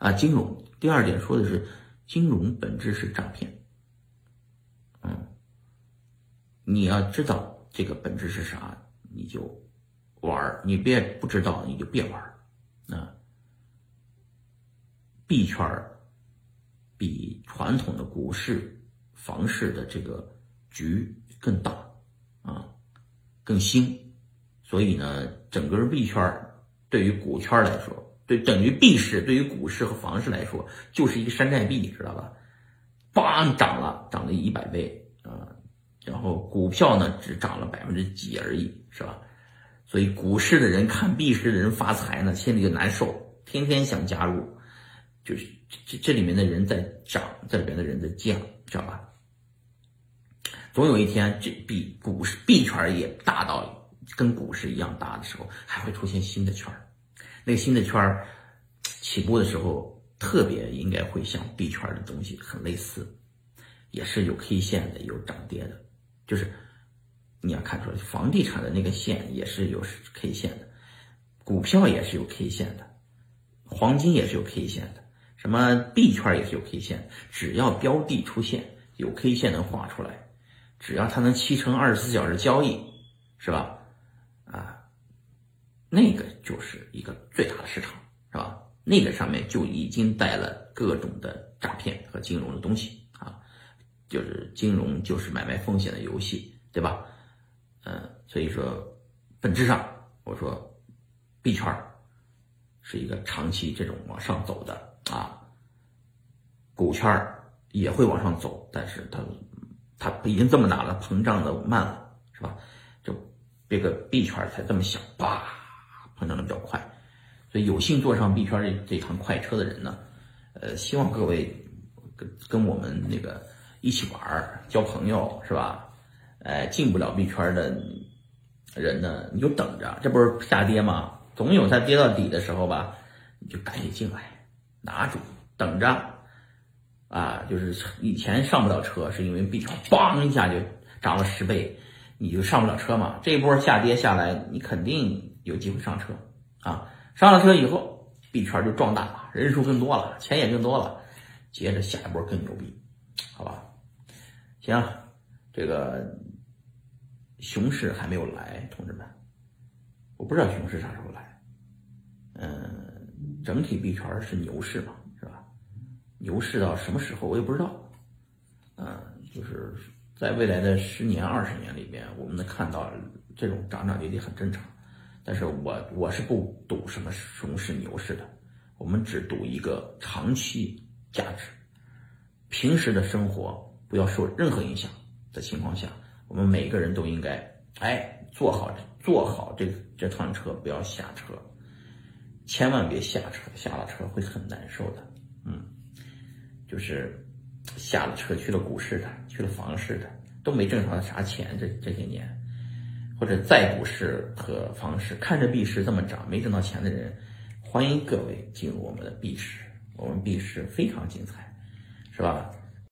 啊，金融。第二点说的是金融本质是诈骗，嗯，你要知道这个本质是啥，你就玩儿，你别不知道你就别玩儿，啊。币圈儿比传统的股市、房市的这个局更大啊，更新，所以呢，整个币圈对于股圈来说，对等于币市对于股市和房市来说，就是一个山寨币，知道吧？梆涨了，涨了一百倍啊，然后股票呢只涨了百分之几而已，是吧？所以股市的人看币市的人发财呢，心里就难受，天天想加入，就是这这里面的人在涨，这里边的人在降，知道吧？总有一天，这币股市币圈也大到跟股市一样大的时候，还会出现新的圈。那个新的圈儿起步的时候，特别应该会像币圈的东西很类似，也是有 K 线的，有涨跌的。就是你要看出来，房地产的那个线也是有 K 线的，股票也是有 K 线的，黄金也是有 K 线的，什么币圈也是有 K 线。只要标的出现有 K 线能画出来，只要它能七乘二十四小时交易，是吧？那个就是一个最大的市场，是吧？那个上面就已经带了各种的诈骗和金融的东西啊，就是金融就是买卖风险的游戏，对吧？嗯，所以说本质上我说币圈是一个长期这种往上走的啊，股圈也会往上走，但是它它已经这么大了，膨胀的慢了，是吧？就这个币圈才这么小，叭。成长的比较快，所以有幸坐上币圈这这趟快车的人呢，呃，希望各位跟跟我们那个一起玩交朋友是吧？哎，进不了币圈的人呢，你就等着，这不是下跌吗？总有它跌到底的时候吧，你就赶紧进来，拿住，等着，啊，就是以前上不了车是因为币圈嘣一下就涨了十倍，你就上不了车嘛。这一波下跌下来，你肯定。有机会上车啊！上了车以后，币圈就壮大了，人数更多了，钱也更多了，接着下一波更牛逼，好吧？行，这个熊市还没有来，同志们，我不知道熊市啥时候来。嗯，整体币圈是牛市嘛，是吧？牛市到什么时候我也不知道。嗯，就是在未来的十年、二十年里边，我们能看到这种涨涨跌跌很正常。但是我我是不赌什么熊市牛市的，我们只赌一个长期价值。平时的生活不要受任何影响的情况下，我们每个人都应该哎坐好坐好这这趟车，不要下车，千万别下车，下了车会很难受的。嗯，就是下了车去了股市的，去了房市的，都没挣着啥钱这这些年。或者在股市和房市看着币市这么涨没挣到钱的人，欢迎各位进入我们的币市，我们币市非常精彩，是吧？